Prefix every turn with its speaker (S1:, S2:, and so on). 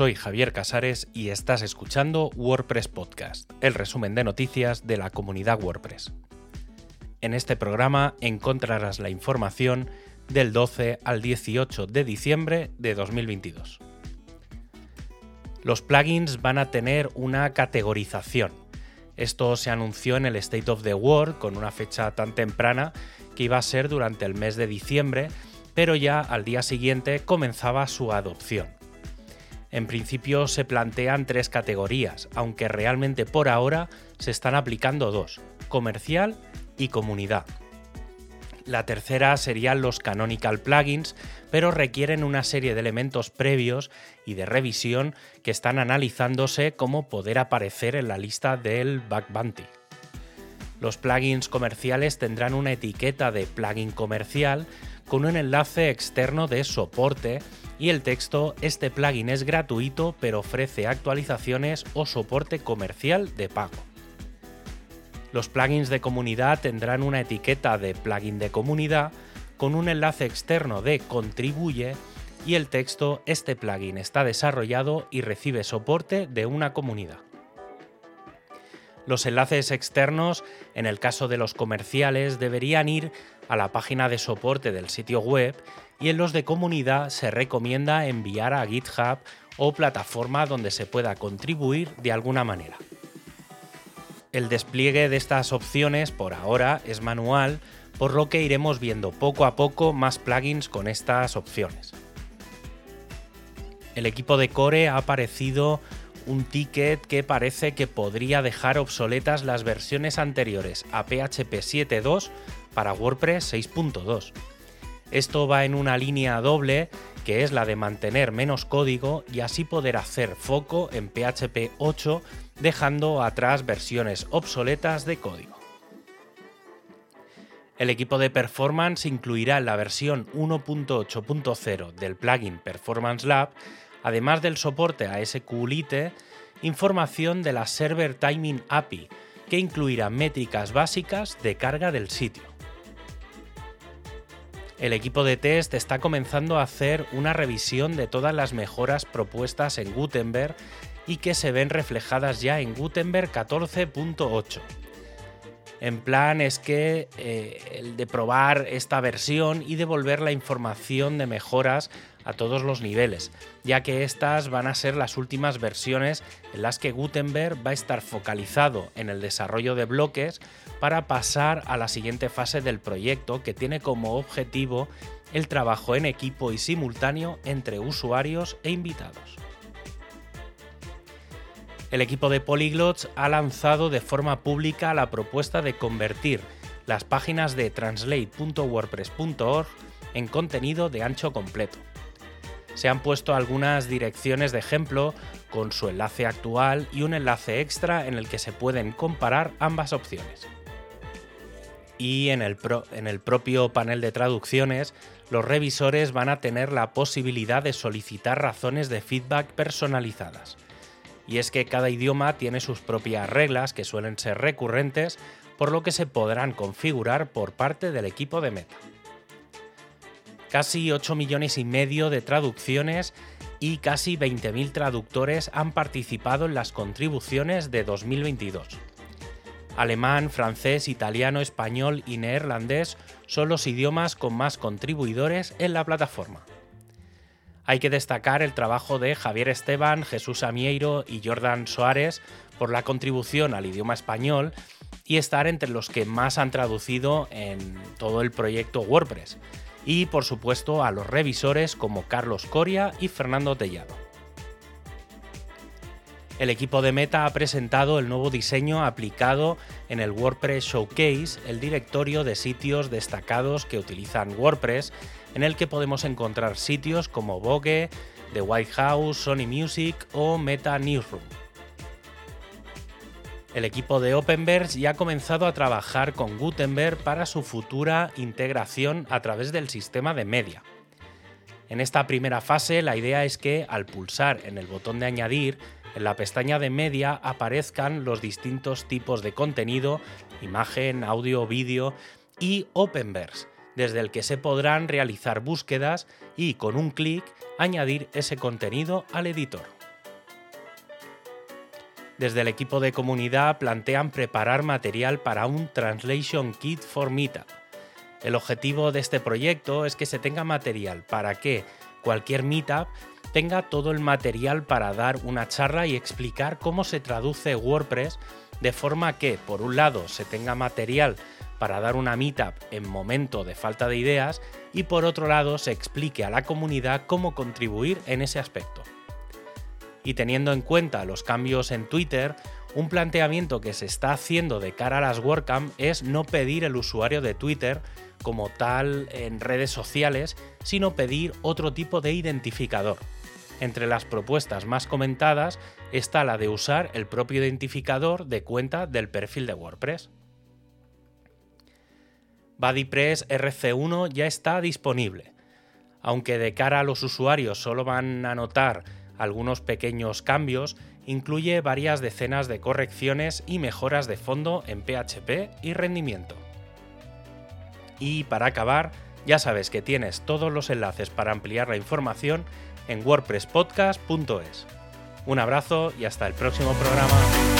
S1: Soy Javier Casares y estás escuchando WordPress Podcast, el resumen de noticias de la comunidad WordPress. En este programa encontrarás la información del 12 al 18 de diciembre de 2022. Los plugins van a tener una categorización. Esto se anunció en el State of the World con una fecha tan temprana que iba a ser durante el mes de diciembre, pero ya al día siguiente comenzaba su adopción. En principio se plantean tres categorías, aunque realmente por ahora se están aplicando dos, comercial y comunidad. La tercera serían los canonical plugins, pero requieren una serie de elementos previos y de revisión que están analizándose como poder aparecer en la lista del Bug Bounty. Los plugins comerciales tendrán una etiqueta de plugin comercial con un enlace externo de soporte y el texto, este plugin es gratuito pero ofrece actualizaciones o soporte comercial de pago. Los plugins de comunidad tendrán una etiqueta de plugin de comunidad con un enlace externo de contribuye y el texto este plugin está desarrollado y recibe soporte de una comunidad. Los enlaces externos, en el caso de los comerciales, deberían ir a la página de soporte del sitio web y en los de comunidad se recomienda enviar a GitHub o plataforma donde se pueda contribuir de alguna manera. El despliegue de estas opciones por ahora es manual, por lo que iremos viendo poco a poco más plugins con estas opciones. El equipo de Core ha aparecido un ticket que parece que podría dejar obsoletas las versiones anteriores a PHP 7.2 para WordPress 6.2. Esto va en una línea doble que es la de mantener menos código y así poder hacer foco en PHP 8 dejando atrás versiones obsoletas de código. El equipo de performance incluirá la versión 1.8.0 del plugin Performance Lab, además del soporte a SQLite, información de la Server Timing API, que incluirá métricas básicas de carga del sitio el equipo de test está comenzando a hacer una revisión de todas las mejoras propuestas en Gutenberg y que se ven reflejadas ya en Gutenberg 14.8. En plan es que eh, el de probar esta versión y devolver la información de mejoras a todos los niveles, ya que estas van a ser las últimas versiones en las que Gutenberg va a estar focalizado en el desarrollo de bloques para pasar a la siguiente fase del proyecto que tiene como objetivo el trabajo en equipo y simultáneo entre usuarios e invitados. El equipo de Polyglots ha lanzado de forma pública la propuesta de convertir las páginas de translate.wordpress.org en contenido de ancho completo. Se han puesto algunas direcciones de ejemplo con su enlace actual y un enlace extra en el que se pueden comparar ambas opciones. Y en el, en el propio panel de traducciones, los revisores van a tener la posibilidad de solicitar razones de feedback personalizadas y es que cada idioma tiene sus propias reglas que suelen ser recurrentes, por lo que se podrán configurar por parte del equipo de Meta. Casi 8 millones y medio de traducciones y casi 20.000 traductores han participado en las contribuciones de 2022. Alemán, francés, italiano, español y neerlandés son los idiomas con más contribuidores en la plataforma. Hay que destacar el trabajo de Javier Esteban, Jesús Amieiro y Jordan Soares por la contribución al idioma español y estar entre los que más han traducido en todo el proyecto WordPress. Y por supuesto a los revisores como Carlos Coria y Fernando Tellado. El equipo de Meta ha presentado el nuevo diseño aplicado en el WordPress Showcase, el directorio de sitios destacados que utilizan WordPress en el que podemos encontrar sitios como Vogue, The White House, Sony Music o Meta Newsroom. El equipo de Openverse ya ha comenzado a trabajar con Gutenberg para su futura integración a través del sistema de media. En esta primera fase la idea es que al pulsar en el botón de añadir, en la pestaña de media aparezcan los distintos tipos de contenido, imagen, audio, vídeo y Openverse, desde el que se podrán realizar búsquedas y con un clic añadir ese contenido al editor. Desde el equipo de comunidad plantean preparar material para un Translation Kit for Meetup. El objetivo de este proyecto es que se tenga material para que cualquier Meetup tenga todo el material para dar una charla y explicar cómo se traduce WordPress de forma que, por un lado, se tenga material para dar una meetup en momento de falta de ideas y por otro lado se explique a la comunidad cómo contribuir en ese aspecto. Y teniendo en cuenta los cambios en Twitter, un planteamiento que se está haciendo de cara a las WordCamp es no pedir el usuario de Twitter como tal en redes sociales, sino pedir otro tipo de identificador. Entre las propuestas más comentadas está la de usar el propio identificador de cuenta del perfil de WordPress. BuddyPress RC1 ya está disponible. Aunque de cara a los usuarios solo van a notar algunos pequeños cambios, incluye varias decenas de correcciones y mejoras de fondo en PHP y rendimiento. Y para acabar, ya sabes que tienes todos los enlaces para ampliar la información en wordpresspodcast.es. Un abrazo y hasta el próximo programa.